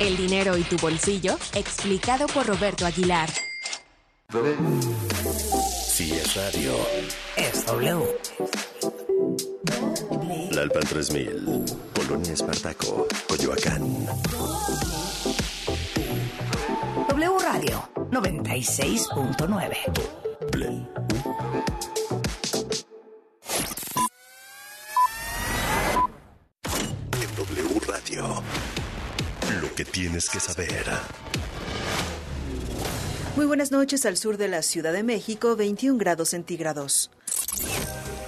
El dinero y tu bolsillo, explicado por Roberto Aguilar. Si es radio, Es W. La Alpan 3000, Polonia Espartaco, Coyoacán. W Radio 96.9. que saber. Muy buenas noches al sur de la Ciudad de México, 21 grados centígrados.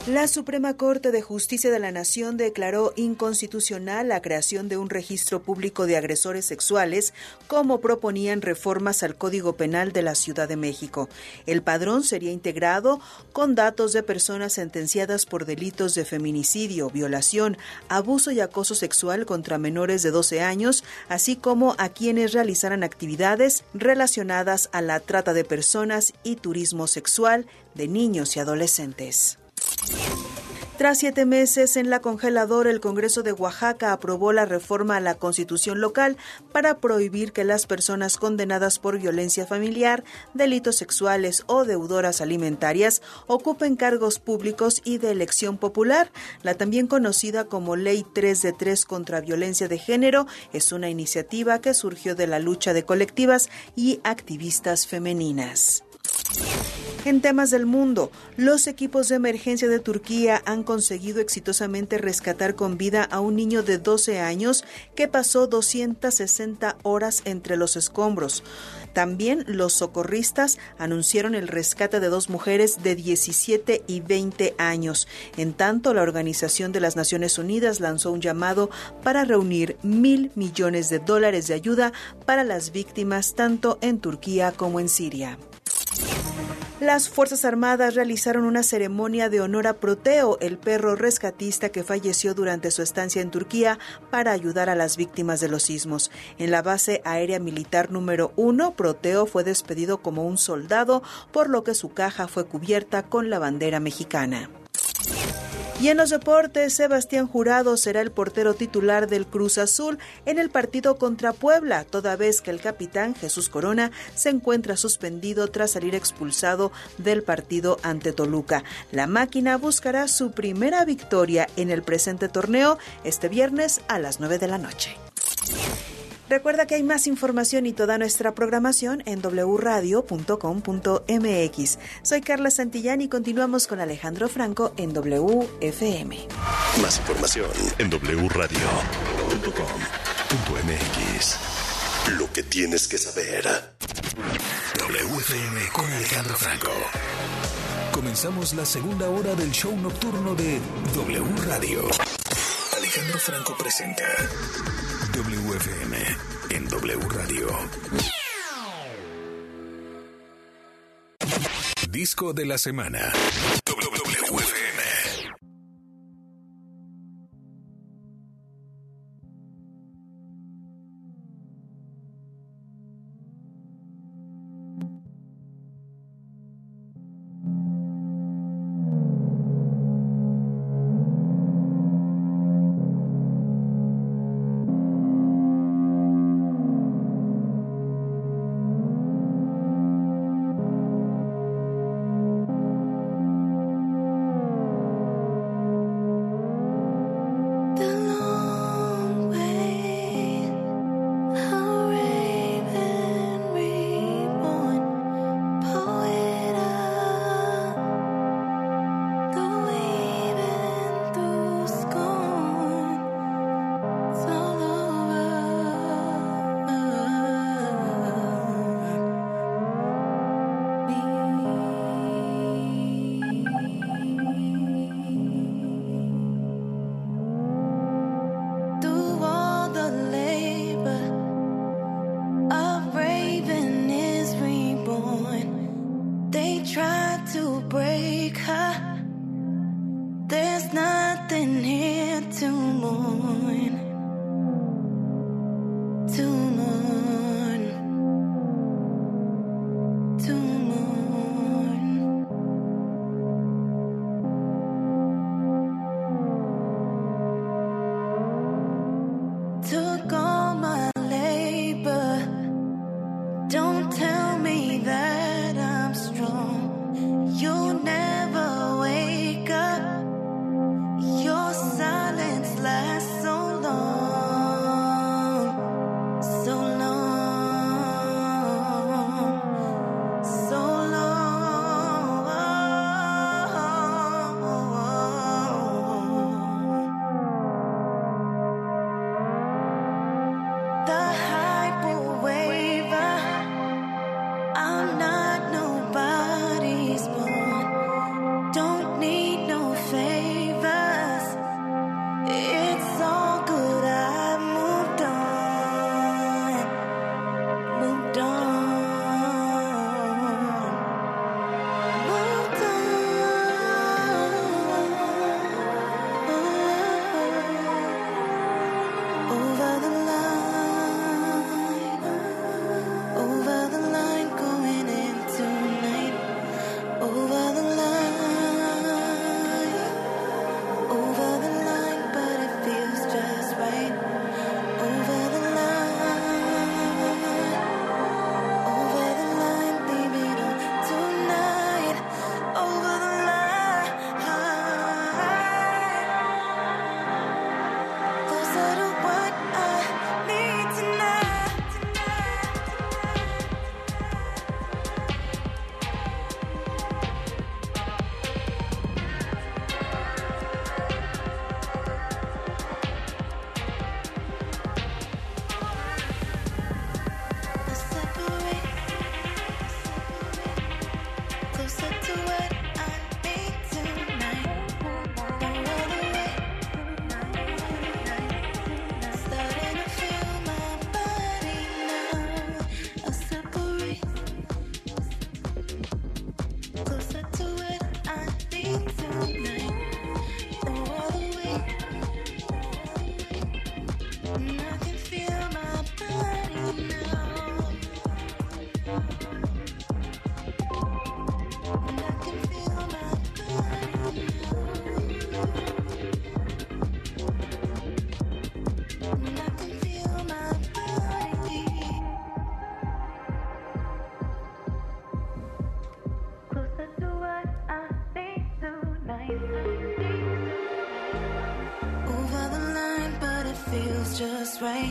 La Suprema Corte de Justicia de la Nación declaró inconstitucional la creación de un registro público de agresores sexuales, como proponían reformas al Código Penal de la Ciudad de México. El padrón sería integrado con datos de personas sentenciadas por delitos de feminicidio, violación, abuso y acoso sexual contra menores de 12 años, así como a quienes realizaran actividades relacionadas a la trata de personas y turismo sexual de niños y adolescentes. Tras siete meses en la congeladora, el Congreso de Oaxaca aprobó la reforma a la Constitución local para prohibir que las personas condenadas por violencia familiar, delitos sexuales o deudoras alimentarias ocupen cargos públicos y de elección popular. La también conocida como Ley 3 de 3 contra violencia de género es una iniciativa que surgió de la lucha de colectivas y activistas femeninas. En temas del mundo, los equipos de emergencia de Turquía han conseguido exitosamente rescatar con vida a un niño de 12 años que pasó 260 horas entre los escombros. También los socorristas anunciaron el rescate de dos mujeres de 17 y 20 años. En tanto, la Organización de las Naciones Unidas lanzó un llamado para reunir mil millones de dólares de ayuda para las víctimas tanto en Turquía como en Siria. Las Fuerzas Armadas realizaron una ceremonia de honor a Proteo, el perro rescatista que falleció durante su estancia en Turquía para ayudar a las víctimas de los sismos. En la base aérea militar número uno, Proteo fue despedido como un soldado, por lo que su caja fue cubierta con la bandera mexicana. Y en los deportes, Sebastián Jurado será el portero titular del Cruz Azul en el partido contra Puebla, toda vez que el capitán Jesús Corona se encuentra suspendido tras salir expulsado del partido ante Toluca. La máquina buscará su primera victoria en el presente torneo este viernes a las 9 de la noche. Recuerda que hay más información y toda nuestra programación en wradio.com.mx. Soy Carla Santillán y continuamos con Alejandro Franco en WFM. Más información en wradio.com.mx. Lo que tienes que saber. WFM con Alejandro Franco. Comenzamos la segunda hora del show nocturno de W Radio. Alejandro Franco presenta WFM en W Radio. Disco de la semana.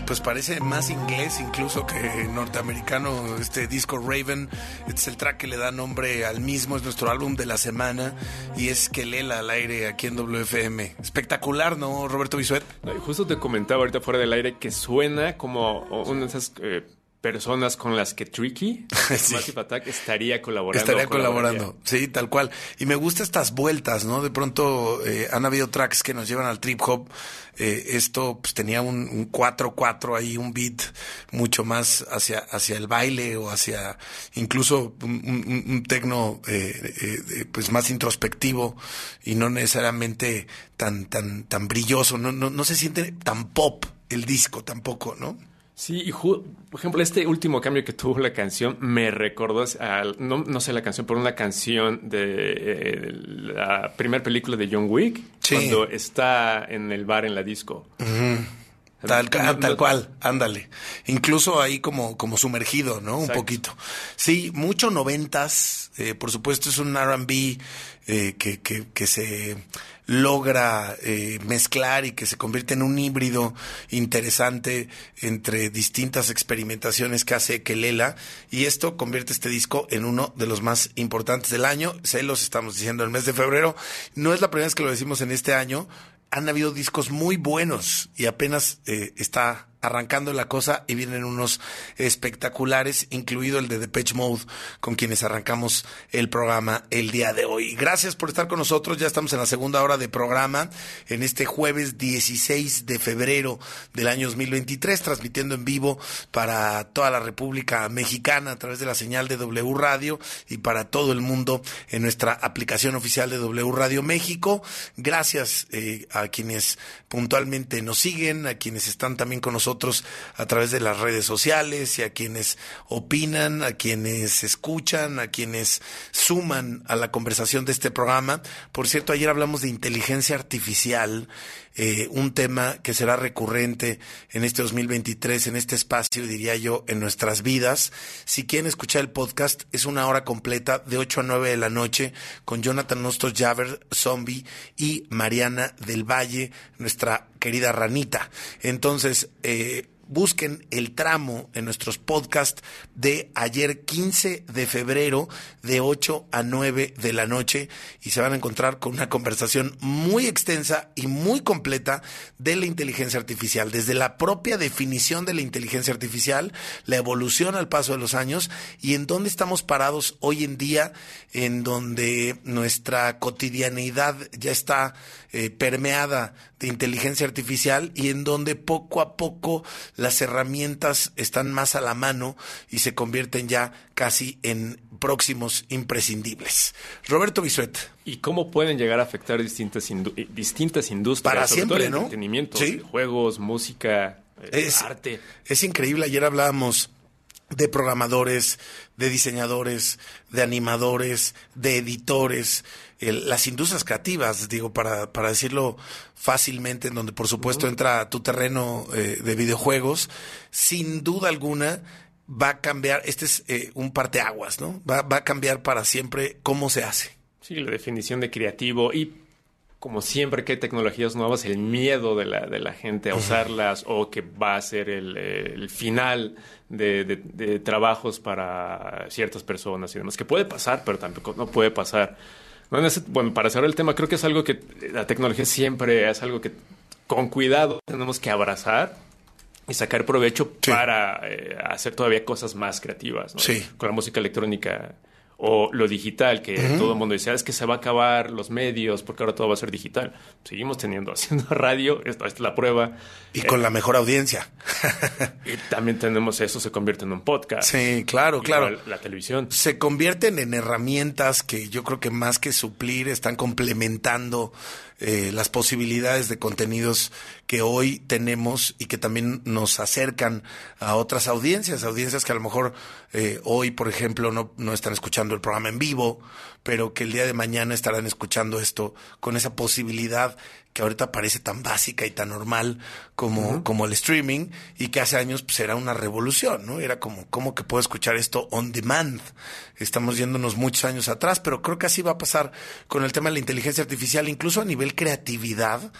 Pues parece más inglés incluso que norteamericano este disco Raven. Es el track que le da nombre al mismo, es nuestro álbum de la semana y es que lela al aire aquí en WFM. Espectacular, ¿no, Roberto Bisuet? justo te comentaba ahorita fuera del aire que suena como una de esas... Eh, personas con las que Tricky, Massive Attack, estaría colaborando. Estaría colaborando, sí, tal cual. Y me gustan estas vueltas, ¿no? De pronto eh, han habido tracks que nos llevan al trip hop. Eh, esto pues, tenía un 4-4 ahí, un beat mucho más hacia, hacia el baile o hacia incluso un, un, tecno eh, pues más introspectivo y no necesariamente tan, tan, tan brilloso. No, no, no se siente tan pop el disco tampoco, ¿no? Sí, y por ejemplo, este último cambio que tuvo la canción me recordó, no, no, sé la canción, pero una canción de eh, la primera película de John Wick, cuando está en el bar en la disco. Tal, tal cual, ándale. Incluso ahí como, como sumergido, ¿no? Un poquito. Sí, mucho noventas. Eh, por supuesto, es un RB eh, que, que, que se logra eh, mezclar y que se convierte en un híbrido interesante entre distintas experimentaciones que hace Kelela y esto convierte este disco en uno de los más importantes del año. Se los estamos diciendo el mes de febrero. No es la primera vez que lo decimos en este año. Han habido discos muy buenos y apenas eh, está arrancando la cosa y vienen unos espectaculares, incluido el de Depeche Mode, con quienes arrancamos el programa el día de hoy. Gracias por estar con nosotros, ya estamos en la segunda hora de programa, en este jueves 16 de febrero del año 2023, transmitiendo en vivo para toda la República Mexicana a través de la señal de W Radio y para todo el mundo en nuestra aplicación oficial de W Radio México. Gracias eh, a quienes puntualmente nos siguen, a quienes están también con nosotros a través de las redes sociales y a quienes opinan, a quienes escuchan, a quienes suman a la conversación de este programa. Por cierto, ayer hablamos de inteligencia artificial eh, un tema que será recurrente en este 2023, en este espacio, diría yo, en nuestras vidas. Si quieren escuchar el podcast, es una hora completa de 8 a 9 de la noche con Jonathan Nostos Javer, Zombie y Mariana del Valle, nuestra querida ranita. Entonces, eh, busquen el tramo en nuestros podcasts de ayer 15 de febrero de 8 a 9 de la noche y se van a encontrar con una conversación muy extensa y muy completa de la inteligencia artificial, desde la propia definición de la inteligencia artificial, la evolución al paso de los años y en dónde estamos parados hoy en día, en donde nuestra cotidianidad ya está eh, permeada de inteligencia artificial y en donde poco a poco las herramientas están más a la mano y se convierten ya casi en próximos imprescindibles. Roberto Bisuet. ¿Y cómo pueden llegar a afectar distintas, distintas industrias? Para siempre, ¿no? Entretenimiento, juegos, música, eh, arte. Es increíble. Ayer hablábamos de programadores, de diseñadores, de animadores, de editores, las industrias creativas, digo, para, para decirlo fácilmente, en donde por supuesto entra tu terreno eh, de videojuegos, sin duda alguna va a cambiar, este es eh, un parteaguas, ¿no? Va, va a cambiar para siempre cómo se hace. Sí, la definición de creativo y como siempre que hay tecnologías nuevas, el miedo de la, de la gente a usarlas o que va a ser el, el final de, de, trabajos para ciertas personas y demás, que puede pasar, pero tampoco no puede pasar. Bueno, para cerrar el tema, creo que es algo que la tecnología siempre es algo que con cuidado tenemos que abrazar y sacar provecho para eh, hacer todavía cosas más creativas. Sí. Con la música electrónica o lo digital, que todo el mundo dice, ah, es que se va a acabar los medios porque ahora todo va a ser digital. Seguimos teniendo, haciendo radio, esta, es la prueba. Y con la mejor audiencia. y también tenemos eso, se convierte en un podcast. Sí, claro, claro. La televisión. Se convierten en herramientas que yo creo que más que suplir, están complementando eh, las posibilidades de contenidos que hoy tenemos y que también nos acercan a otras audiencias, audiencias que a lo mejor eh, hoy, por ejemplo, no, no están escuchando el programa en vivo, pero que el día de mañana estarán escuchando esto con esa posibilidad que ahorita parece tan básica y tan normal como, como el streaming y que hace años pues era una revolución, ¿no? Era como, ¿cómo que puedo escuchar esto on demand? Estamos yéndonos muchos años atrás, pero creo que así va a pasar con el tema de la inteligencia artificial, incluso a nivel creatividad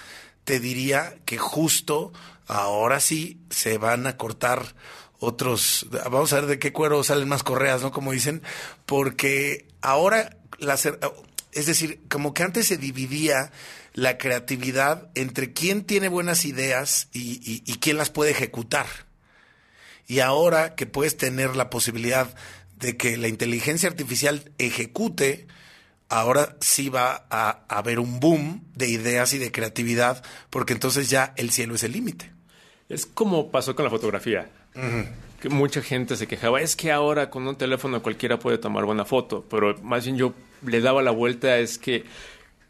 te diría que justo ahora sí se van a cortar otros, vamos a ver de qué cuero salen más correas, ¿no? Como dicen, porque ahora, la, es decir, como que antes se dividía la creatividad entre quién tiene buenas ideas y, y quién las puede ejecutar. Y ahora que puedes tener la posibilidad de que la inteligencia artificial ejecute, ahora sí va a haber un boom de ideas y de creatividad, porque entonces ya el cielo es el límite. Es como pasó con la fotografía. Que mucha gente se quejaba, es que ahora con un teléfono cualquiera puede tomar buena foto, pero más bien yo le daba la vuelta, es que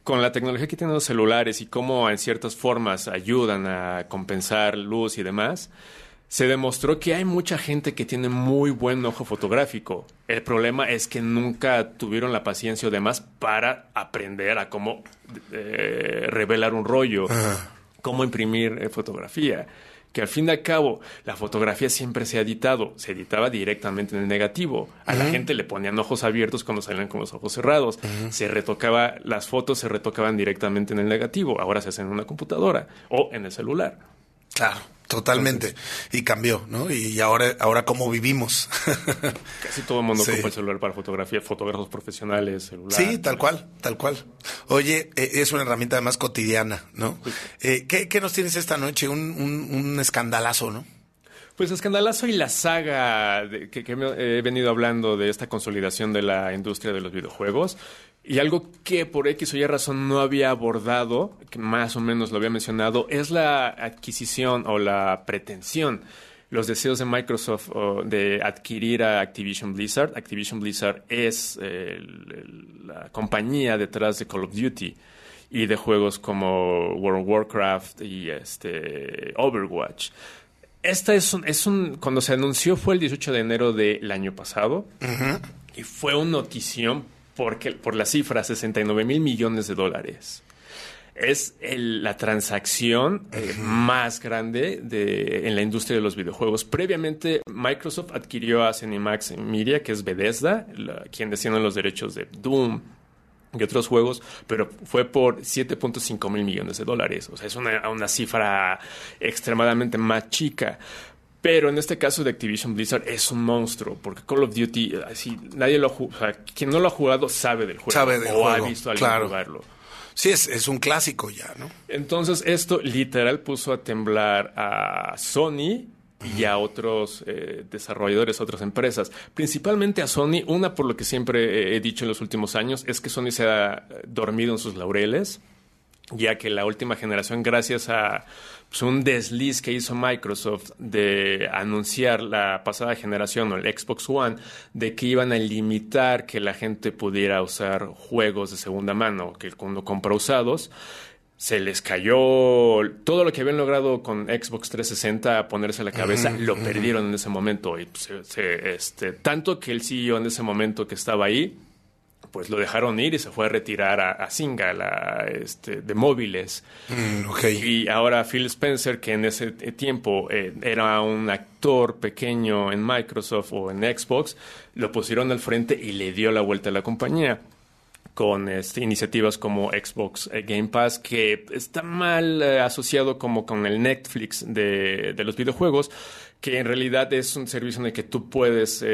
con la tecnología que tienen los celulares y cómo en ciertas formas ayudan a compensar luz y demás, se demostró que hay mucha gente que tiene muy buen ojo fotográfico. El problema es que nunca tuvieron la paciencia o demás para aprender a cómo eh, revelar un rollo, cómo imprimir eh, fotografía. Que al fin y al cabo, la fotografía siempre se ha editado, se editaba directamente en el negativo. A la gente le ponían ojos abiertos cuando salían con los ojos cerrados. Se retocaba, las fotos se retocaban directamente en el negativo. Ahora se hacen en una computadora o en el celular. Claro. Totalmente. y cambió, ¿no? Y ahora, ahora cómo vivimos. Casi todo el mundo ocupa el celular para fotografía, fotógrafos profesionales, celular. Sí, tal cual, tal cual. Oye, eh, es una herramienta además cotidiana, ¿no? Eh, ¿qué, ¿qué, nos tienes esta noche? Un, un, escandalazo, ¿no? Pues escandalazo y la saga de, que, que, he venido hablando de esta consolidación de la industria de los videojuegos. Y algo que por X o Y razón no había abordado, que más o menos lo había mencionado, es la adquisición o la pretensión, los deseos de Microsoft de adquirir a Activision Blizzard. Activision Blizzard es la compañía detrás de Call of Duty y de juegos como World of Warcraft y este Overwatch. Esta es un, es un, cuando se anunció fue el 18 de enero del año pasado y fue una notición porque, por la cifra, 69 mil millones de dólares. Es la transacción eh, más grande de, en la industria de los videojuegos. Previamente, Microsoft adquirió a Cinemax Media, que es Bethesda, quien desciende los derechos de Doom, y otros juegos, pero fue por 7.5 mil millones de dólares. O sea, es una, una cifra extremadamente más chica. Pero en este caso de Activision Blizzard es un monstruo, porque Call of Duty, así, nadie lo o sea, quien no lo ha jugado sabe del juego. Sabe del o ha visto a alguien jugarlo. Sí, es, es, un clásico ya, ¿no? Entonces, esto literal puso a temblar a Sony y a otros eh, desarrolladores, otras empresas. Principalmente a Sony, una por lo que siempre he dicho en los últimos años, es que Sony se ha dormido en sus laureles, ya que la última generación, gracias a pues, un desliz que hizo Microsoft de anunciar la pasada generación o el Xbox One de que iban a limitar que la gente pudiera usar juegos de segunda mano, que cuando compra usados, se les cayó todo lo que habían logrado con Xbox 360 a ponerse a la cabeza, lo perdieron en ese momento. Y pues, este, tanto que el CEO en ese momento que estaba ahí pues lo dejaron ir y se fue a retirar a, a Singa, este, de móviles. Mm, y ahora Phil Spencer, que en ese tiempo eh, era un actor pequeño en Microsoft o en Xbox, lo pusieron al frente y le dio la vuelta a la compañía con este, iniciativas como Xbox eh, Game Pass, que está mal eh, asociado como con el Netflix de, de, los videojuegos, que en realidad es un servicio en el que tú puedes,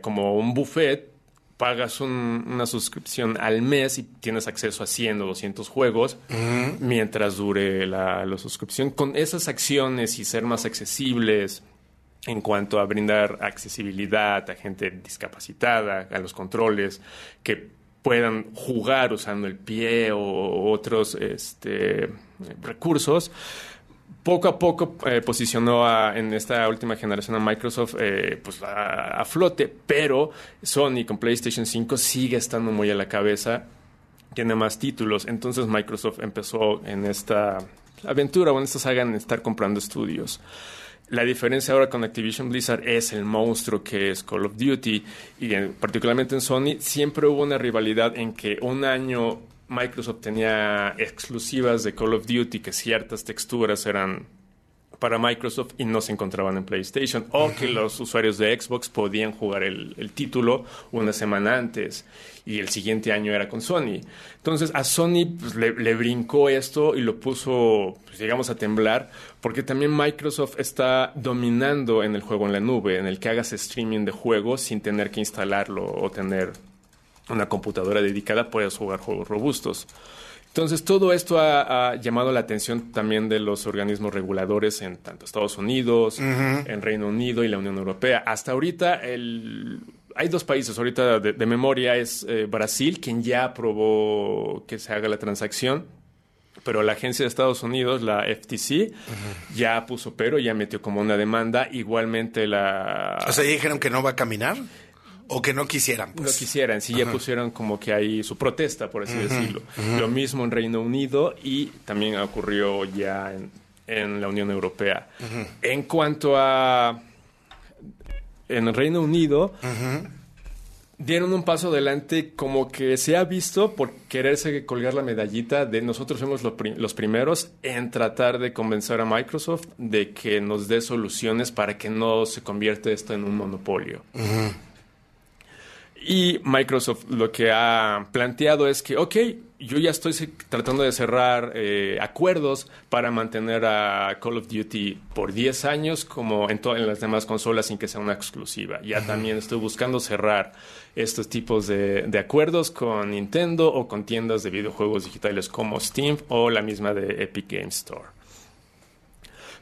como un buffet, pagas una suscripción al mes y tienes acceso a 100 o 200 juegos mientras dure la, suscripción. Con esas acciones y ser más accesibles en cuanto a brindar accesibilidad a gente discapacitada, a los controles, que puedan jugar usando el pie o otros este, recursos, poco a poco eh, posicionó en esta última generación a Microsoft eh, pues a, flote, pero Sony con PlayStation 5 sigue estando muy a la cabeza, tiene más títulos, entonces Microsoft empezó en esta aventura o en esta saga en estar comprando estudios. La diferencia ahora con Activision Blizzard es el monstruo que es Call of Duty y particularmente en Sony siempre hubo una rivalidad en que un año Microsoft tenía exclusivas de Call of Duty que ciertas texturas eran para Microsoft y no se encontraban en PlayStation, o que los usuarios de Xbox podían jugar el, título una semana antes y el siguiente año era con Sony. Entonces a Sony pues, le, brincó esto y lo puso, pues, digamos, a temblar, porque también Microsoft está dominando en el juego en la nube, en el que hagas streaming de juegos sin tener que instalarlo o tener una computadora dedicada, puedes jugar juegos robustos. Entonces, todo esto ha, llamado la atención también de los organismos reguladores en tanto Estados Unidos, en Reino Unido y la Unión Europea. Hasta ahorita, el, hay dos países ahorita de, memoria, es eh, Brasil, quien ya aprobó que se haga la transacción, pero la agencia de Estados Unidos, la FTC, ya puso pero, ya metió como una demanda. Igualmente la... O sea, dijeron que no va a caminar. O que no quisieran. Pues. No quisieran, sí, ya pusieron como que hay su protesta, por así decirlo. Lo mismo en Reino Unido y también ocurrió ya en, la Unión Europea. En cuanto a. En el Reino Unido. Dieron un paso adelante como que se ha visto por quererse colgar la medallita de nosotros somos los primeros en tratar de convencer a Microsoft de que nos dé soluciones para que no se convierta esto en un monopolio. Y Microsoft lo que ha planteado es que, ok, yo ya estoy tratando de cerrar eh, acuerdos para mantener a Call of Duty por 10 años como en, en las demás consolas sin que sea una exclusiva. Ya también estoy buscando cerrar estos tipos de, de, acuerdos con Nintendo o con tiendas de videojuegos digitales como Steam o la misma de Epic Games Store.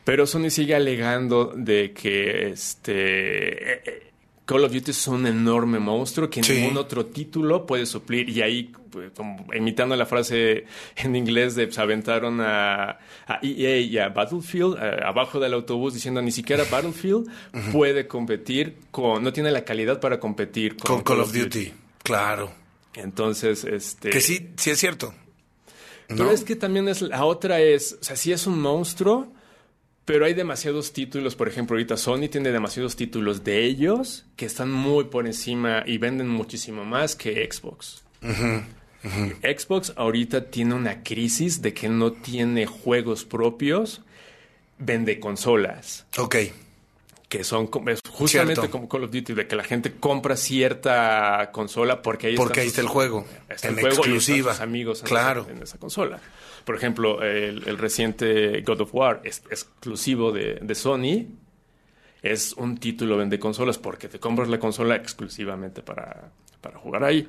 Pero Sony sigue alegando de que este... Call of Duty es un enorme monstruo que ningún otro título puede suplir. Y ahí, pues, como, imitando la frase en inglés de se pues, aventaron a, EA y a Battlefield eh, abajo del autobús diciendo ni siquiera Battlefield puede competir con, no tiene la calidad para competir con, Call, of Duty. Claro. Entonces, este. Que sí, sí es cierto. Pero es que también es, la otra es, o sea, sí es un monstruo, pero hay demasiados títulos, por ejemplo, ahorita Sony tiene demasiados títulos de ellos que están muy por encima y venden muchísimo más que Xbox. Xbox ahorita tiene una crisis de que no tiene juegos propios, vende consolas. Ok. Que son justamente como Call of Duty, de que la gente compra cierta consola porque ahí, porque ahí está el juego. Está en el juego exclusiva. Y amigos claro. en esa consola. Por ejemplo, el, reciente God of War es exclusivo de, Sony. Es un título vende consolas porque te compras la consola exclusivamente para, jugar ahí.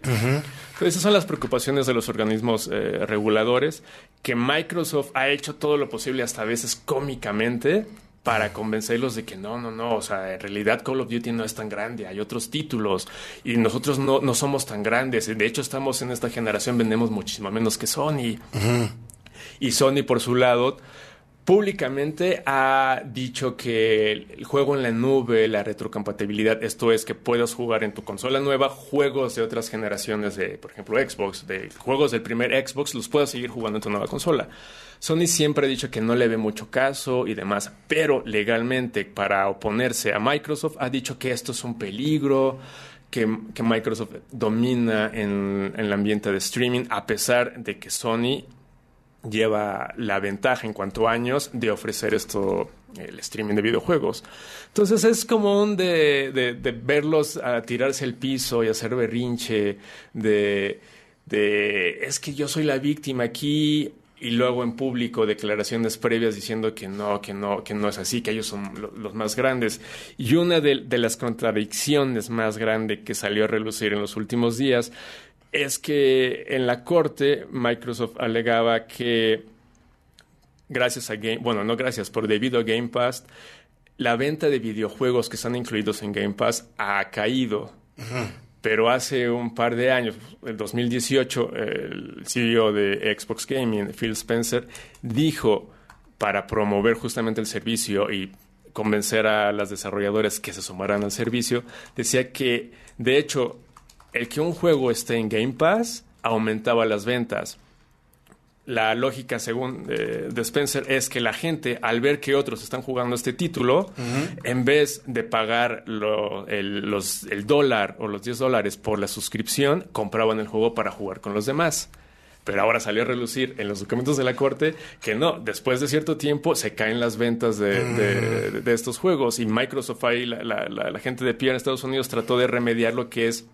esas son las preocupaciones de los organismos eh, reguladores, que Microsoft ha hecho todo lo posible, hasta a veces cómicamente, para convencerlos de que no, no, no, o sea, en realidad Call of Duty no es tan grande, hay otros títulos y nosotros no, no somos tan grandes. De hecho, estamos en esta generación, vendemos muchísimo menos que Sony. Y Sony, por su lado, públicamente ha dicho que el juego en la nube, la retrocompatibilidad, esto es que puedas jugar en tu consola nueva juegos de otras generaciones de, por ejemplo, Xbox, de juegos del primer Xbox, los puedas seguir jugando en tu nueva consola. Sony siempre ha dicho que no le ve mucho caso y demás, pero legalmente para oponerse a Microsoft ha dicho que esto es un peligro, que, Microsoft domina en, en el ambiente de streaming, a pesar de que Sony lleva la ventaja en cuanto a años de ofrecer esto, el streaming de videojuegos. Entonces es común de, de, verlos a tirarse al piso y hacer berrinche, de, de es que yo soy la víctima aquí y luego en público declaraciones previas diciendo que no, que no, que no es así, que ellos son los más grandes. Y una de, de las contradicciones más grandes que salió a relucir en los últimos días es que en la corte Microsoft alegaba que gracias a Game, bueno, no gracias, por debido a Game Pass, la venta de videojuegos que están incluidos en Game Pass ha caído. Pero hace un par de años, el 2018, el CEO de Xbox Gaming, Phil Spencer, dijo para promover justamente el servicio y convencer a las desarrolladoras que se sumaran al servicio, decía que de hecho el que un juego esté en Game Pass aumentaba las ventas. La lógica, según eh, de Spencer, es que la gente, al ver que otros están jugando este título, en vez de pagar el, el dólar o los 10 dólares por la suscripción, compraban el juego para jugar con los demás. Pero ahora salió a relucir en los documentos de la Corte que no, después de cierto tiempo se caen las ventas de, de, de estos juegos y Microsoft ahí, la, la, la, gente de pie en Estados Unidos trató de remediar lo que es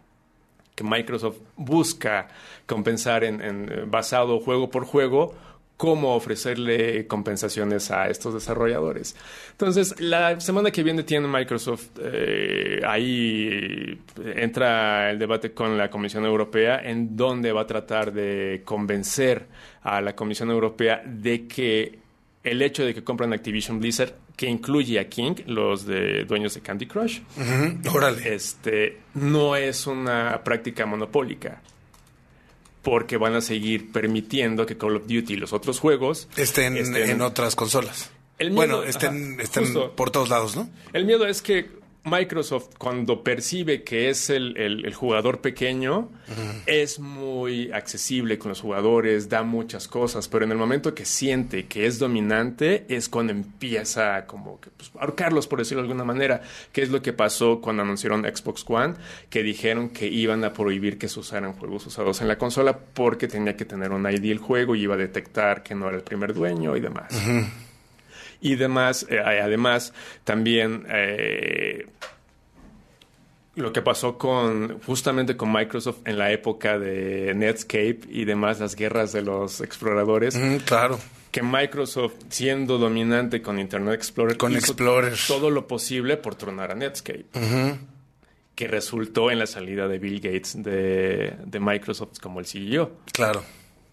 que Microsoft busca compensar en, en basado juego por juego cómo ofrecerle compensaciones a estos desarrolladores. Entonces, la semana que viene tiene Microsoft, eh, ahí entra el debate con la Comisión Europea, en donde va a tratar de convencer a la Comisión Europea de que el hecho de que compran Activision Blizzard, que incluye a King, los de dueños de Candy Crush, este, no es una práctica monopólica porque van a seguir permitiendo que Call of Duty y los otros juegos estén, en otras consolas. bueno, estén, estén por todos lados, ¿no? El miedo es que Microsoft, cuando percibe que es el, el, jugador pequeño, es muy accesible con los jugadores, da muchas cosas, pero en el momento que siente que es dominante, es cuando empieza como que pues, ahorcarlos, por decirlo de alguna manera, que es lo que pasó cuando anunciaron Xbox One, que dijeron que iban a prohibir que se usaran juegos usados en la consola porque tenía que tener un ID el juego y iba a detectar que no era el primer dueño y demás y demás. Eh, además, también eh, lo que pasó con justamente con Microsoft en la época de Netscape y demás, las guerras de los exploradores. claro. Que Microsoft, siendo dominante con Internet Explorer, con Explorer. todo lo posible por tronar a Netscape. Que resultó en la salida de Bill Gates de, de Microsoft como el CEO. Claro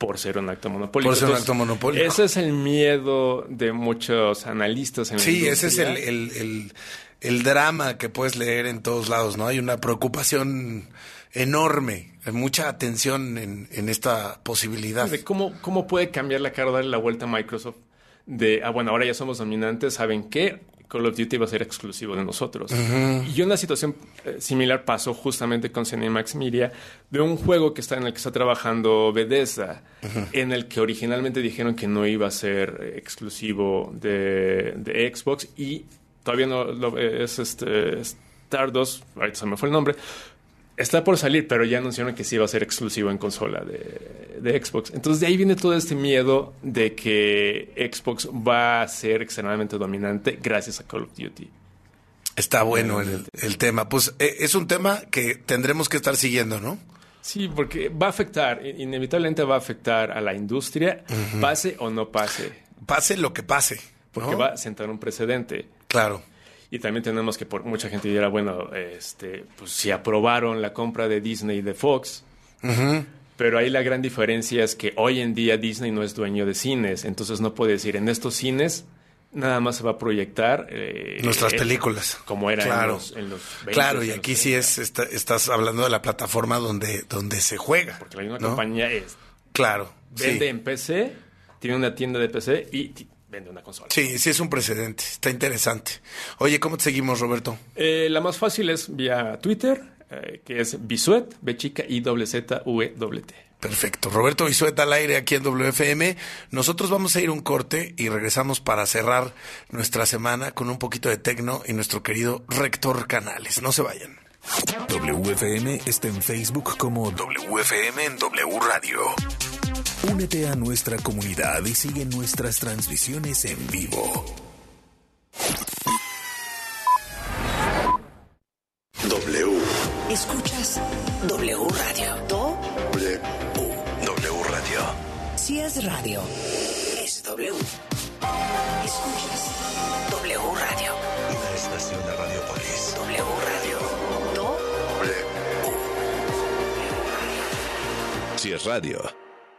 por ser un acto monopólico. Por ser un acto monopólico. Ese es el miedo de muchos analistas en Sí, ese es el, el, el, drama que puedes leer en todos lados, ¿no? Hay una preocupación enorme, mucha atención en, en esta posibilidad. De cómo, ¿Cómo puede cambiar la cara, darle la vuelta a Microsoft? De, ah, bueno, ahora ya somos dominantes, ¿saben qué? Call of Duty va a ser exclusivo de nosotros. Y una situación eh, similar pasó justamente con Cinemax Media, de un juego que está en el que está trabajando Bethesda, en el que originalmente dijeron que no iba a ser exclusivo de, Xbox y todavía no lo, es este Stardust, ahorita se me fue el nombre, está por salir, pero ya anunciaron que sí va a ser exclusivo en consola de, Xbox. Entonces de ahí viene todo este miedo de que Xbox va a ser extremadamente dominante gracias a Call of Duty. Está bueno el, tema. Pues eh, es un tema que tendremos que estar siguiendo, ¿no? Sí, porque va a afectar, inevitablemente va a afectar a la industria, pase o no pase. Pase lo que pase. Porque va a sentar un precedente. Claro. Y también tenemos que por mucha gente dirá, bueno, este, pues si aprobaron la compra de Disney y de Fox, pero ahí la gran diferencia es que hoy en día Disney no es dueño de cines, entonces no puede decir en estos cines nada más se va a proyectar eh, nuestras películas. como era claro. en los, claro y aquí sí es estás hablando de la plataforma donde donde se juega porque la misma compañía es claro vende en PC tiene una tienda de PC y vende una consola. Sí, sí es un precedente. Está interesante. Oye, ¿cómo te seguimos, Roberto? Eh, la más fácil es vía Twitter, eh, que es Bisuet, B chica I W Z U E T. Perfecto. Roberto Bisuet al aire aquí en WFM. Nosotros vamos a ir un corte y regresamos para cerrar nuestra semana con un poquito de tecno y nuestro querido Rector Canales. No se vayan. WFM está en Facebook como WFM en W Radio. Únete a nuestra comunidad y sigue nuestras transmisiones en vivo. W. Escuchas W Radio. W. W Radio. Si es radio, es W. Escuchas W Radio. Una estación de Radiopolis. W Radio. W. Si es radio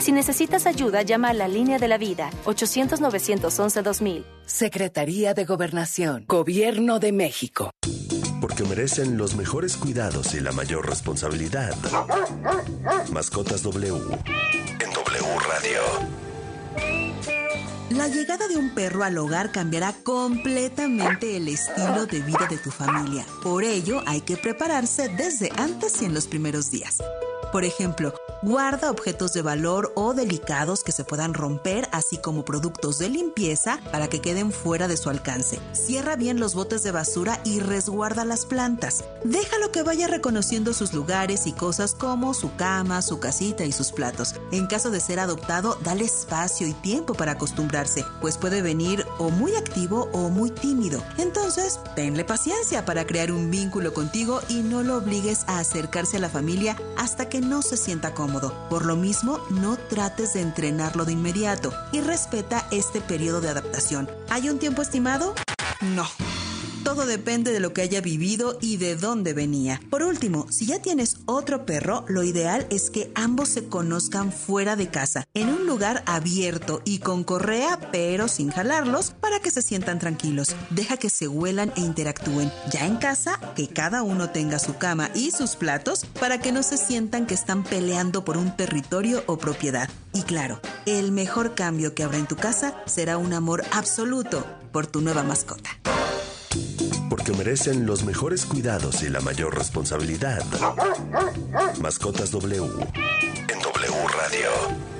Si necesitas ayuda, llama a la línea de la vida, 800-911-2000. Secretaría de Gobernación, Gobierno de México. Porque merecen los mejores cuidados y la mayor responsabilidad. Mascotas W. En W Radio. La llegada de un perro al hogar cambiará completamente el estilo de vida de tu familia. Por ello, hay que prepararse desde antes y en los primeros días. Por ejemplo, guarda objetos de valor o delicados que se puedan romper, así como productos de limpieza para que queden fuera de su alcance. Cierra bien los botes de basura y resguarda las plantas. Déjalo que vaya reconociendo sus lugares y cosas como su cama, su casita y sus platos. En caso de ser adoptado, dale espacio y tiempo para acostumbrarse, pues puede venir o muy activo o muy tímido. Entonces, tenle paciencia para crear un vínculo contigo y no lo obligues a acercarse a la familia hasta que no se sienta cómodo. Por lo mismo, no trates de entrenarlo de inmediato y respeta este periodo de adaptación. ¿Hay un tiempo estimado? No. Todo depende de lo que haya vivido y de dónde venía. Por último, si ya tienes otro perro, lo ideal es que ambos se conozcan fuera de casa, en un lugar abierto y con correa, pero sin jalarlos, para que se sientan tranquilos. Deja que se huelan e interactúen. Ya en casa, que cada uno tenga su cama y sus platos para que no se sientan que están peleando por un territorio o propiedad. Y claro, el mejor cambio que habrá en tu casa será un amor absoluto por tu nueva mascota porque merecen los mejores cuidados y la mayor responsabilidad. Mascotas W en W Radio.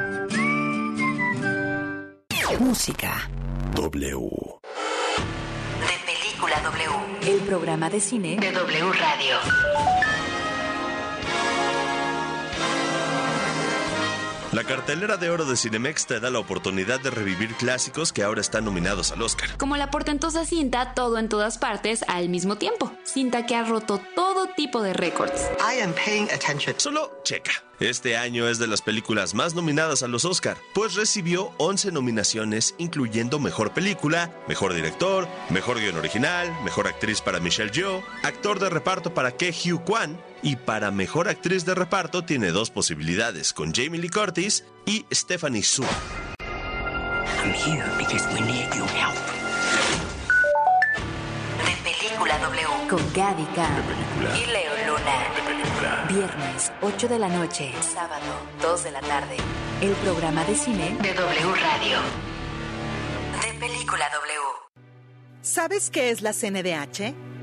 Música. W. De Película W. El programa de cine de W Radio. La cartelera de oro de Cinemex te da la oportunidad de revivir clásicos que ahora están nominados al Oscar. Como la portentosa cinta Todo en todas partes al mismo tiempo. Cinta que ha roto todo tipo de récords. I am paying attention. Solo checa. Este año es de las películas más nominadas a los Oscar, pues recibió 11 nominaciones incluyendo Mejor Película, Mejor Director, Mejor Guión Original, Mejor Actriz para Michelle Yeoh, Actor de Reparto para Ke Hugh Kwan y para Mejor Actriz de Reparto tiene dos posibilidades con Jamie Lee Curtis y Stephanie Su. I'm here because we need your help. De Película W con Gaby Khan y Leo Luna. Viernes, 8 de la noche. Sábado, 2 de la tarde. El programa de cine de W Radio. De Película W. ¿Sabes qué es la CNDH?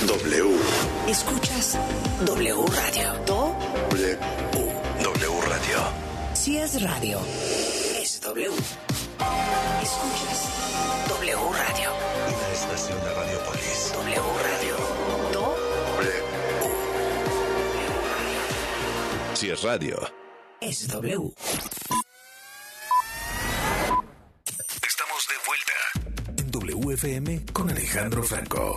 W. Escuchas W Radio. W. W Radio. Si es radio, es W. Escuchas W Radio. Una estación de Radiopolis. W Radio. W. Si es radio, es W. Estamos de vuelta en WFM con Alejandro Franco.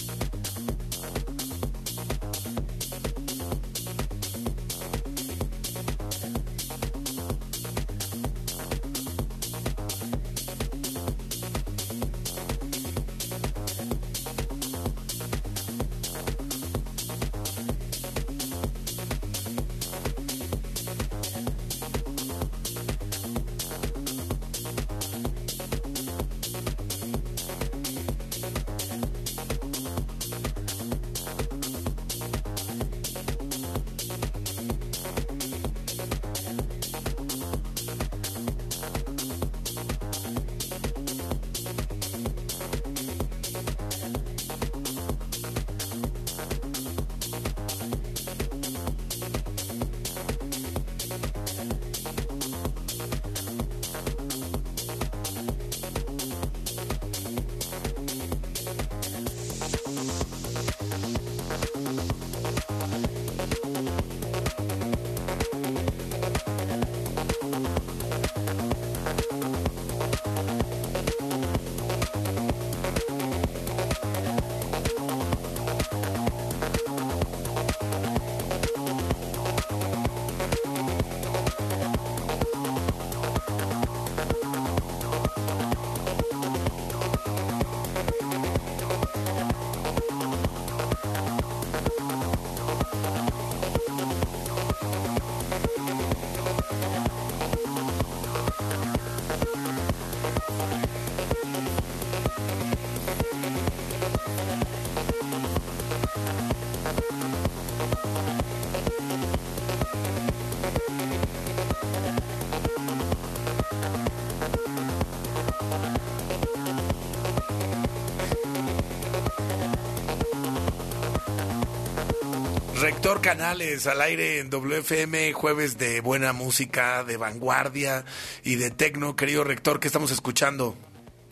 Rector Canales, al aire en WFM, jueves de buena música, de vanguardia y de tecno. Querido Rector, ¿qué estamos escuchando?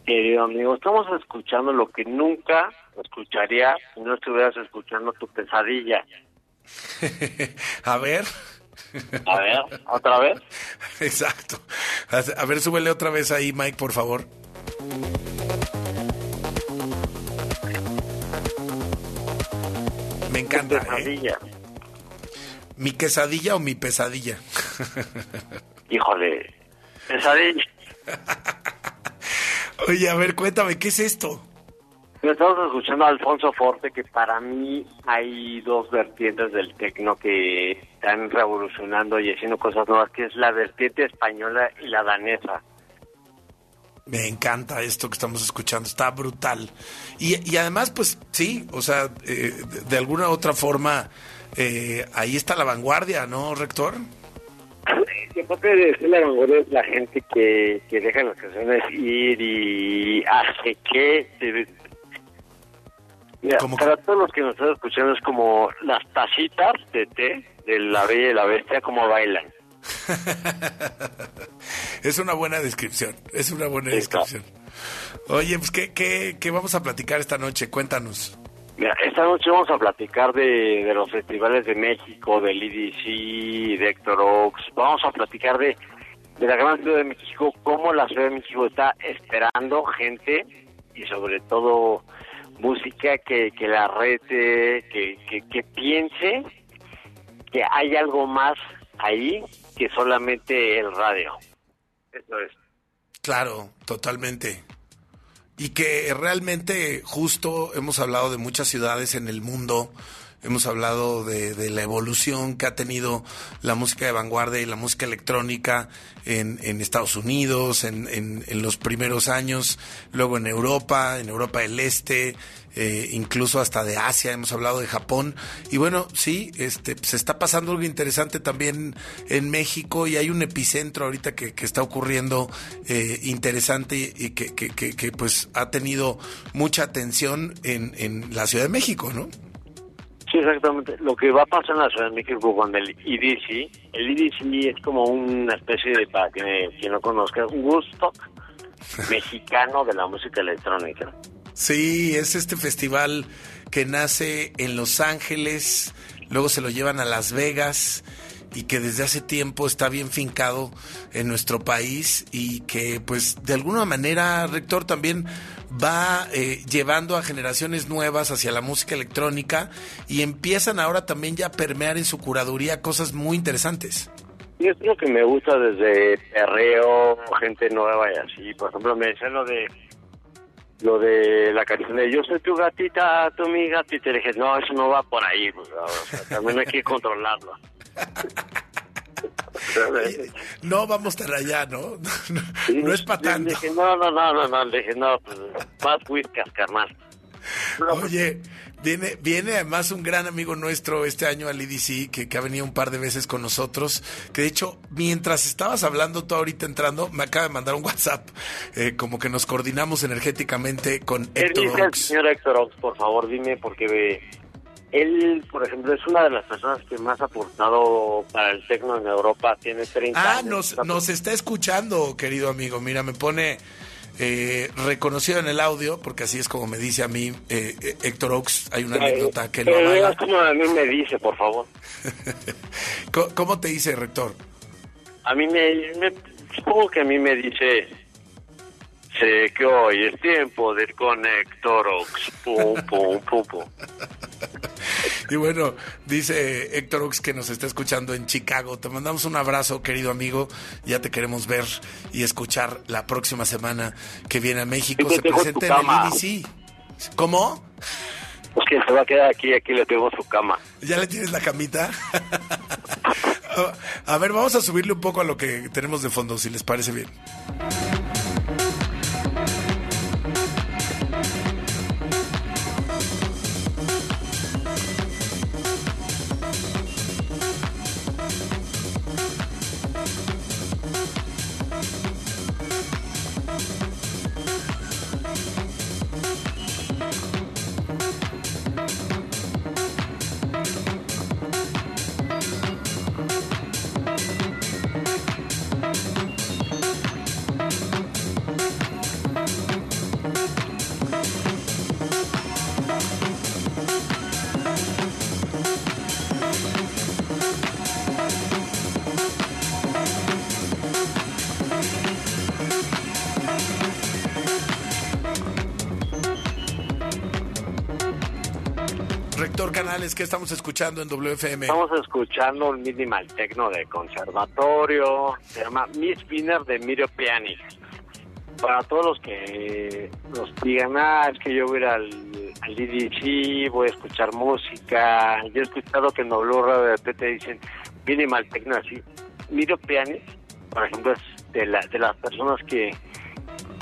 Querido amigo, estamos escuchando lo que nunca escucharía si no estuvieras escuchando tu pesadilla. A ver. A ver, ¿otra vez? Exacto. A ver, súbele otra vez ahí, Mike, por favor. Me encanta. ¿eh? ¿Mi quesadilla o mi pesadilla? Híjole, pesadilla. Oye, a ver, cuéntame, ¿qué es esto? Estamos escuchando a Alfonso Forte, que para mí hay dos vertientes del tecno que están revolucionando y haciendo cosas nuevas, que es la vertiente española y la danesa. Me encanta esto que estamos escuchando, está brutal. Y, y además, pues sí, o sea, eh, de, de, alguna otra forma, eh, ahí está la vanguardia, ¿no, Rector? Y aparte de ser la vanguardia es la gente que, que deja las canciones ir y hace que... Mira, para todos los que nos están escuchando es como las tacitas de té de la Bella y la Bestia, como bailan. es una buena descripción, es una buena descripción. Oye, pues ¿qué, qué, qué vamos a platicar esta noche? Cuéntanos. Mira, esta noche vamos a platicar de, de los festivales de México, del EDC, de Héctor Oaks. Vamos a platicar de, de la gran ciudad de México, cómo la ciudad de México está esperando gente y sobre todo música que, que la rete, que, que, que piense que hay algo más ahí que solamente el radio. Eso es. Claro, totalmente. Y que realmente justo hemos hablado de muchas ciudades en el mundo, hemos hablado de, de, la evolución que ha tenido la música de vanguardia y la música electrónica en, en Estados Unidos, en, en, en, los primeros años, luego en Europa, en Europa del Este, eh, incluso hasta de Asia, hemos hablado de Japón. Y bueno, sí, este, se está pasando algo interesante también en México y hay un epicentro ahorita que, que está ocurriendo eh, interesante y que, que, que, pues ha tenido mucha atención en, en la Ciudad de México, ¿no? Sí, exactamente. Lo que va a pasar en la Ciudad de México con el EDC, el EDC es como una especie de, para que quien no conozca, un gusto mexicano de la música electrónica. Sí, es este festival que nace en Los Ángeles, luego se lo llevan a Las Vegas y que desde hace tiempo está bien fincado en nuestro país y que pues de alguna manera, rector, también va eh, llevando a generaciones nuevas hacia la música electrónica y empiezan ahora también ya a permear en su curaduría cosas muy interesantes. Y es lo que me gusta desde perreo, gente nueva y así. Por ejemplo, me decían lo de lo de la canción de Yo soy tu gatita, tú mi gatita. Y le dije, no, eso no va por ahí. Pues, o sea, también hay que controlarlo. no vamos tan allá, ¿no? No, no es para tanto. Dije, no, no, no, no, no, dije, no, pues, más whisky, carnal. Oye, viene, viene además un gran amigo nuestro este año al EDC, que, que, ha venido un par de veces con nosotros, que de hecho, mientras estabas hablando tú ahorita entrando, me acaba de mandar un WhatsApp, eh, como que nos coordinamos energéticamente con Héctor dice el señor Héctor Ox, por favor, dime, porque ve, él, por ejemplo, es una de las personas que más ha aportado para el tecno en Europa, tiene 30 ah, años. nos, nos está escuchando, querido amigo, mira, me pone... Eh, reconocido en el audio, porque así es como me dice a mí eh, Héctor Ox, hay una eh, anécdota que lo avala. como a mí me dice, por favor. ¿Cómo te dice, rector? A mí me, me, supongo que a mí me dice, sé que hoy es tiempo de ir con Héctor Ox, pum, pum, pum, pum. Y bueno, dice Héctor Ox que nos está escuchando en Chicago. Te mandamos un abrazo, querido amigo. Ya te queremos ver y escuchar la próxima semana que viene a México. Se presenta en el EDC. ¿Cómo? Pues que se va a quedar aquí, aquí le tengo su cama. ¿Ya le tienes la camita? a ver, vamos a subirle un poco a lo que tenemos de fondo, si les parece bien. Estamos escuchando un minimal techno de conservatorio, se llama Miss Winner de Mirio Piani. Para todos los que nos digan, ah, es que yo voy a ir al, al EDC, voy a escuchar música. Yo he escuchado que en W Radio de repente dicen minimal techno así. Mirio Piani, por ejemplo, es de, la, de las personas que,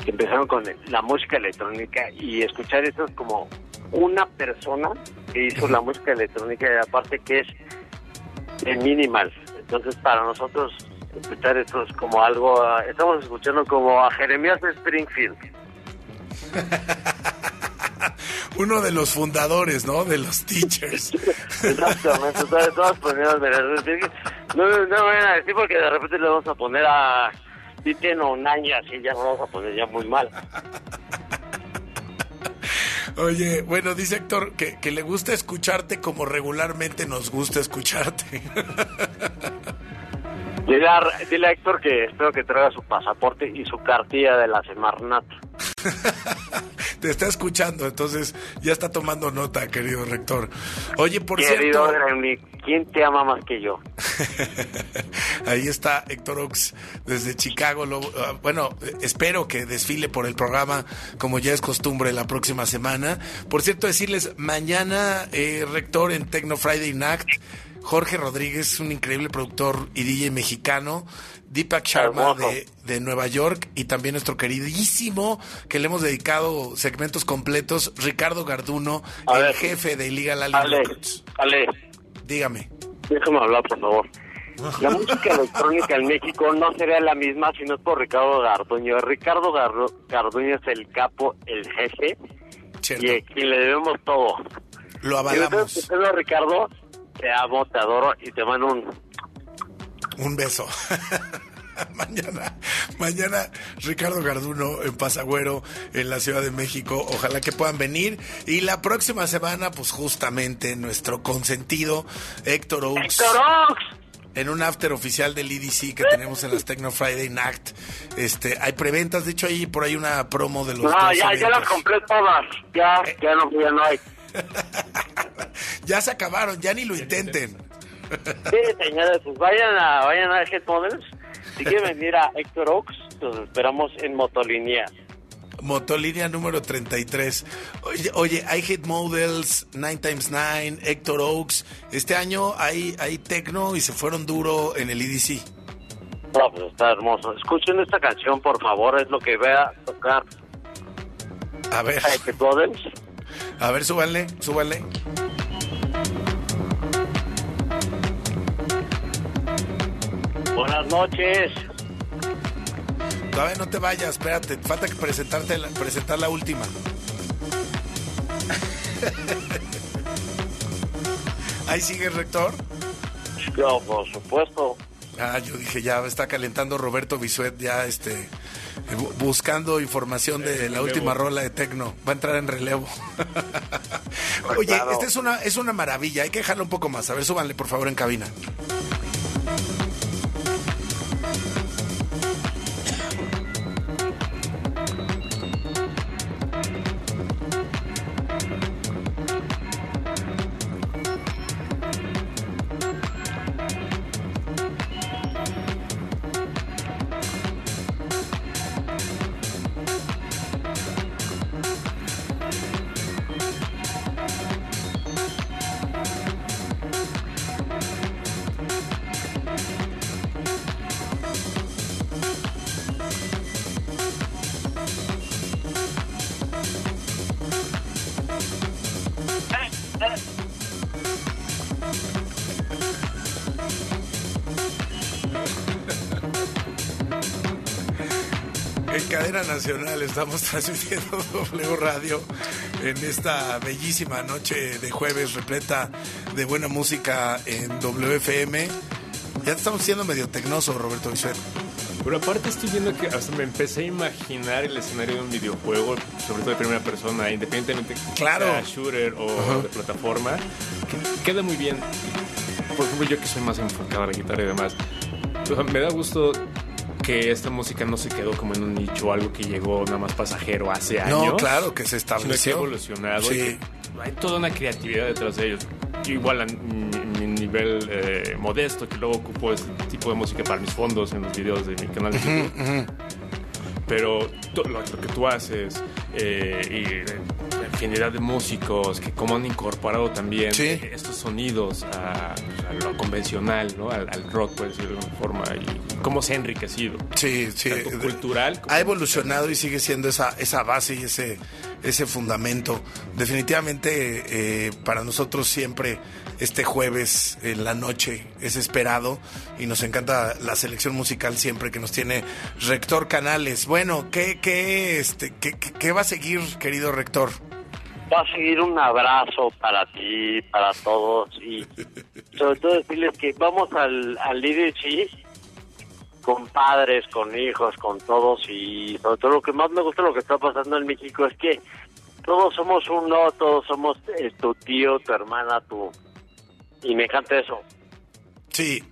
que empezaron con la música electrónica y escuchar eso es como una persona que hizo la música electrónica y aparte que es de minimal. Entonces para nosotros escuchar esto es como algo, ah, estamos escuchando como a Jeremías de Springfield. Uno de los fundadores, ¿no? De los teachers. Exactamente, todas, todas poniendo no, no me van a decir porque de repente le vamos a poner a Titen o Nanya, así ya nos vamos a poner ya muy mal. Oye, bueno, dice Héctor que, que le gusta escucharte como regularmente nos gusta escucharte. Dile a, dile a Héctor que espero que traiga su pasaporte y su cartilla de la Semarnat. Te está escuchando, entonces ya está tomando nota, querido rector. Oye, por Querido cierto... ¿quién te ama más que yo? Ahí está Héctor Ox desde Chicago. Lo- ah, bueno, espero que desfile por el programa como ya es costumbre la próxima semana. Por cierto, decirles, mañana, eh, rector en Tecno Friday Night, Jorge Rodríguez, un increíble productor y DJ mexicano, Deepak Sharma de, de Nueva York y también nuestro queridísimo, que le hemos dedicado segmentos completos, Ricardo Garduno, A el ver. jefe de Illegal Alien Ale, Records. Ale, Dígame. déjame hablar, por favor. La música electrónica en México no sería la misma si no es por Ricardo Garduño. Ricardo Gardu- Garduño es el capo, el jefe, y a quien le debemos todo. Lo avalamos. entonces, Ricardo, te amo, te adoro y te mando un... Un beso. mañana, mañana Ricardo Garduno en Pasagüero, en la Ciudad de México. Ojalá que puedan venir. Y la próxima semana, pues justamente nuestro consentido Héctor Oaks. En un after oficial del EDC que tenemos en las Techno Friday Night. Este, hay preventas, de hecho hay por ahí una promo de los No, ya, ya las compré todas. Ya, ya no, ya no hay. Ya se acabaron, ya ni lo intenten. Sí, señores, pues vayan a, vayan a Head Models. Si quieren venir a Héctor Oaks, los esperamos en Motolinia. Motolínea número 33. Oye, oye, hay Hit Models, 9x9, Héctor Oaks. Este año hay, hay Tecno y se fueron duro en el EDC. No, pues está hermoso. Escuchen esta canción, por favor, es lo que voy a tocar. A ver. Head Models. A ver, súbanle, súbanle. Buenas noches. Todavía no te vayas, espérate, falta que presentarte la- presentar la última. Ahí sigue el rector. No, por supuesto. Ah, yo dije, ya está calentando Roberto Bisuet, ya este, eh, bu- buscando información de la última rola de Tecno. Va a entrar en relevo. Oye, claro. esta es una, es una maravilla, hay que dejarlo un poco más. A ver, súbanle por favor en cabina. En cadena nacional estamos transmitiendo W Radio en esta bellísima noche de jueves repleta de buena música en WFM. Ya estamos siendo medio tecnoso, Roberto Bisuet. Pero aparte estoy viendo que hasta me empecé a imaginar el escenario de un videojuego, sobre todo de primera persona, independientemente Claro. sea shooter o Ajá. de plataforma, que queda muy bien. Por ejemplo, yo que soy más enfocado a la guitarra y demás, o sea, me da gusto que esta música no se quedó como en un nicho, algo que llegó nada más pasajero hace años. No, claro, que se estableció. Que ha evolucionado. Sí. hay toda una creatividad detrás de ellos. Igual a mi, nivel eh, modesto, que luego ocupo este tipo de música para mis fondos en los videos de mi canal de YouTube. Pero lo, que tú haces eh, y la infinidad de músicos que como han incorporado también estos sonidos a, lo convencional, ¿no? Al, rock, puede decir de alguna forma, y cómo se ha enriquecido. Sí, sí. cultural. Ha evolucionado y sigue siendo esa, esa base y ese, ese fundamento. Definitivamente eh, para nosotros siempre este jueves en la noche es esperado y nos encanta la selección musical siempre que nos tiene Rector Canales. Bueno, ¿qué, qué, este, qué, qué va a seguir, querido Rector? Va a seguir un abrazo para ti, para todos y sobre todo decirles que vamos al, al sí con padres, con hijos, con todos y sobre todo lo que más me gusta lo que está pasando en México es que todos somos uno, todos somos eh, tu tío, tu hermana, tu y me encanta eso. Sí,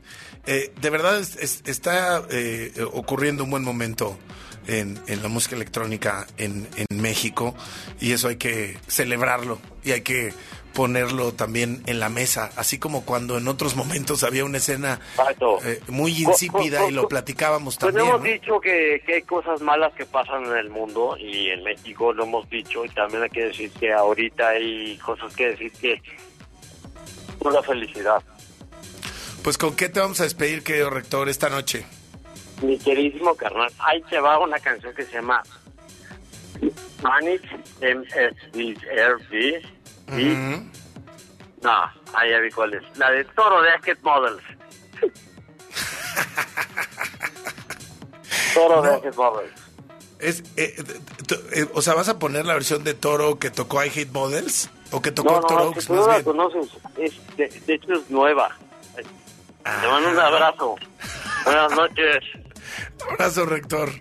eh, de verdad está eh, ocurriendo un buen momento en, la música electrónica en, México y eso hay que celebrarlo y hay que ponerlo también en la mesa, así como cuando en otros momentos había una escena eh, muy insípida y lo platicábamos pues también. hemos dicho que, que, hay cosas malas que pasan en el mundo y en México lo hemos dicho y también hay que decir que ahorita hay cosas que decir que la felicidad. Pues con qué te vamos a despedir, querido rector, esta noche. Mi queridísimo carnal, ahí te va una canción que se llama Manic MSDRV. Y... No, ahí ya vi cuál es. La de Toro de Asked Models. Toro de Asked Models. Es, eh, eh, o sea, ¿vas a poner la versión de Toro que tocó I Hate Models? ¿O que tocó no, no, Toro Oaks, no la conoces. Es, de, hecho, es nueva. Te mando un abrazo. Buenas noches. Abrazo, rector.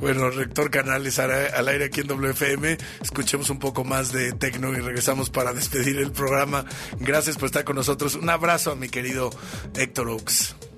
Bueno, rector Canales al aire aquí en WFM. Escuchemos un poco más de Tecno y regresamos para despedir el programa. Gracias por estar con nosotros. Un abrazo a mi querido Héctor Oaks.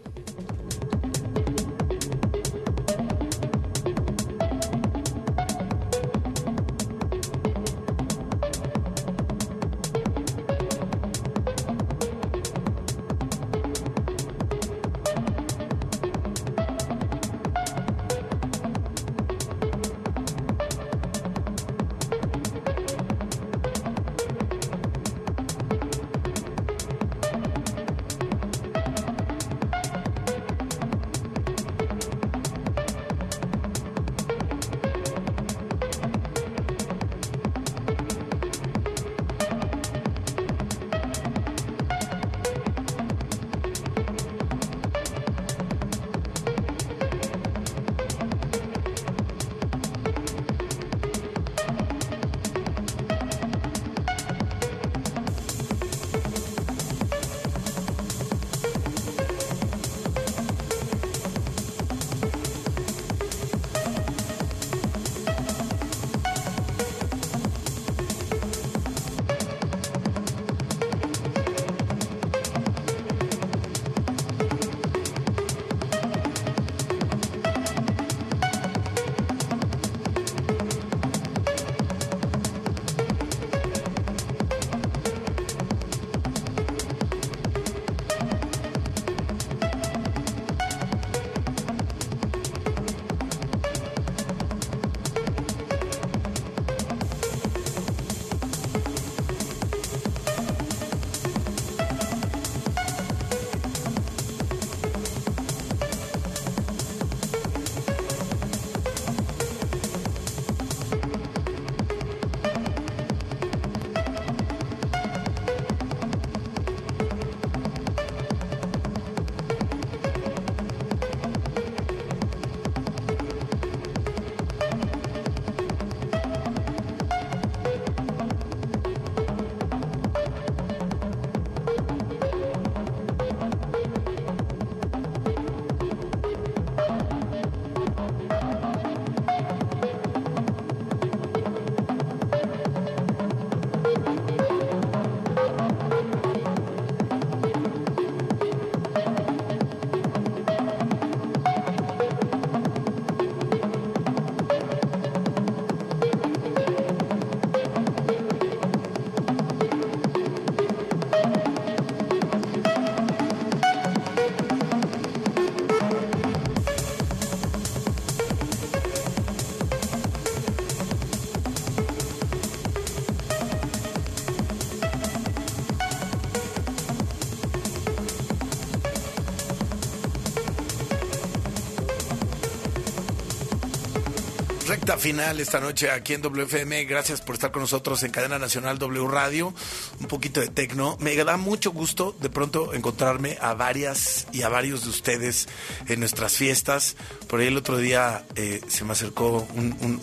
Recta final esta noche aquí en WFM. Gracias por estar con nosotros en Cadena Nacional W Radio. Un poquito de tecno. Me da mucho gusto de pronto encontrarme a varias y a varios de ustedes en nuestras fiestas. Por ahí el otro día eh, se me acercó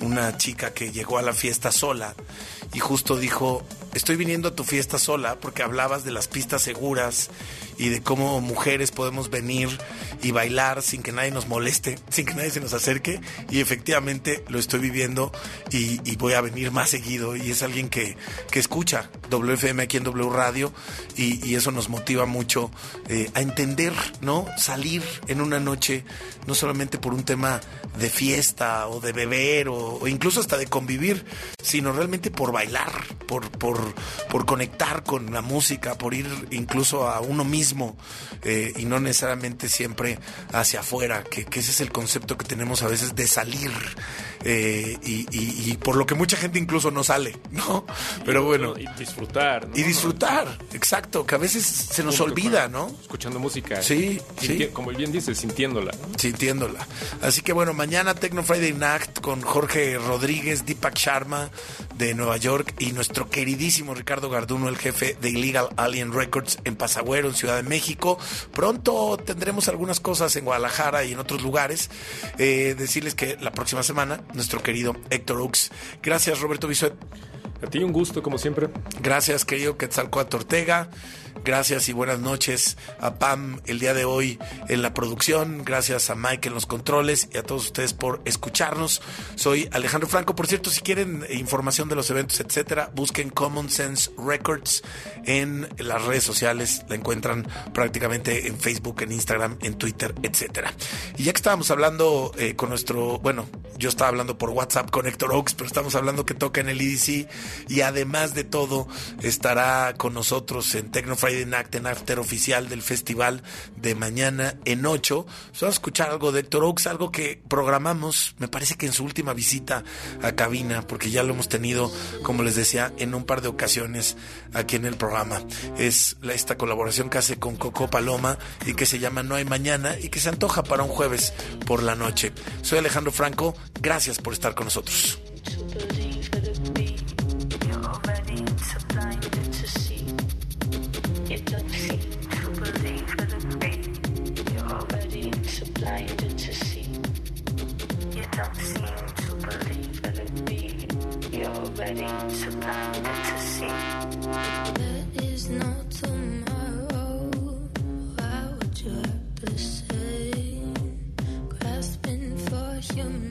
una chica que llegó a la fiesta sola y justo dijo, estoy viniendo a tu fiesta sola porque hablabas de las pistas seguras y de cómo mujeres podemos venir y bailar sin que nadie nos moleste, sin que nadie se nos acerque. Y efectivamente lo estoy viviendo y, voy a venir más seguido. Y es alguien que, que escucha WFM aquí en W Radio y, eso nos motiva mucho eh, a entender, ¿no? Salir en una noche, no solamente por un tema de fiesta o de beber o, incluso hasta de convivir, sino realmente por bailar, por, por, por conectar con la música, por ir incluso a uno mismo eh, y no necesariamente siempre hacia afuera, que, ese es el concepto que tenemos a veces de salir eh, y, por lo que mucha gente incluso no sale, ¿no? Pero bueno. Y disfrutar. Y disfrutar, exacto, que a veces se nos olvida, ¿no? Escuchando música. Sí, sí. Como bien dice, sintiéndola. Sintiéndola. Así que bueno, mañana Tecno Friday Night con Jorge Rodríguez, Deepak Sharma de Nueva York y nuestro queridísimo Ricardo Garduno, el jefe de Illegal Alien Records en Pasagüero, en Ciudad de México. Pronto tendremos algunas cosas en Guadalajara y en otros lugares. Eh, decirles que la próxima semana, nuestro querido Héctor Ux. Gracias, Roberto Bisuet. A ti un gusto, como siempre. Gracias, querido Quetzalcoatl Ortega. Gracias y buenas noches a Pam el día de hoy en la producción. Gracias a Mike en los controles y a todos ustedes por escucharnos. Soy Alejandro Franco. Por cierto, si quieren información de los eventos, etcétera, busquen Common Sense Records en las redes sociales. La encuentran prácticamente en Facebook, en Instagram, en Twitter, etcétera. Y ya que estábamos hablando eh, con nuestro, bueno, yo estaba hablando por WhatsApp con Héctor Oaks, pero estamos hablando que toca en el EDC y además de todo estará con nosotros en Tecno Friday Night en After oficial del festival de mañana en 8. Vamos a escuchar algo de Héctor Oaks, algo que programamos, me parece que en su última visita a cabina, porque ya lo hemos tenido, como les decía, en un par de ocasiones aquí en el programa. Es esta colaboración que hace con Coco Paloma y que se llama No hay mañana y que se antoja para un jueves por la noche. Soy Alejandro Franco, gracias por estar con nosotros. don't seem to believe that. You're ready to to see. There is no tomorrow. Why would you have to say? Grasping for human.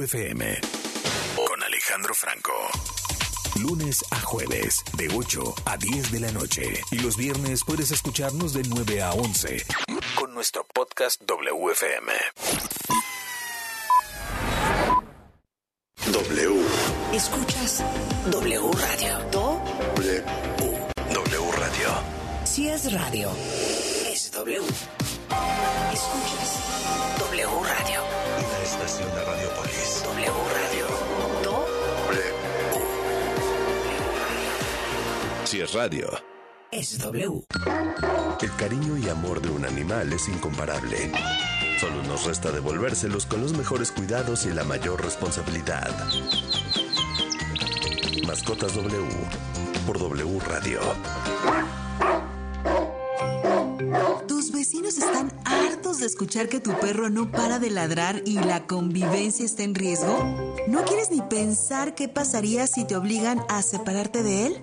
WFM con Alejandro Franco. Lunes a jueves, de 8 a 10 de la noche. Y los viernes puedes escucharnos de 9 a 11 con nuestro podcast WFM. Radio. Es W. El cariño y amor de un animal es incomparable. Solo nos resta devolvérselos con los mejores cuidados y la mayor responsabilidad. Mascotas W por W Radio. Tus vecinos están hartos de escuchar que tu perro no para de ladrar y la convivencia está en riesgo. ¿No quieres ni pensar qué pasaría si te obligan a separarte de él?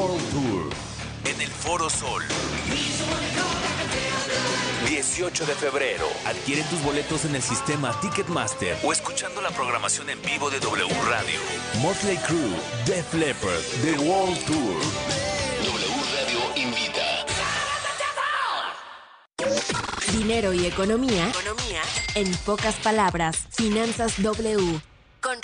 World Tour. En el Foro Sol. 18 de febrero. Adquiere tus boletos en el sistema Ticketmaster o escuchando la programación en vivo de W Radio. Motley Crue, Def Leppard, The World Tour. W Radio invita. Dinero y economía. Economía. En pocas palabras, Finanzas W.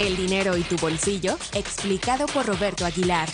El dinero y tu bolsillo, explicado por Roberto Aguilar.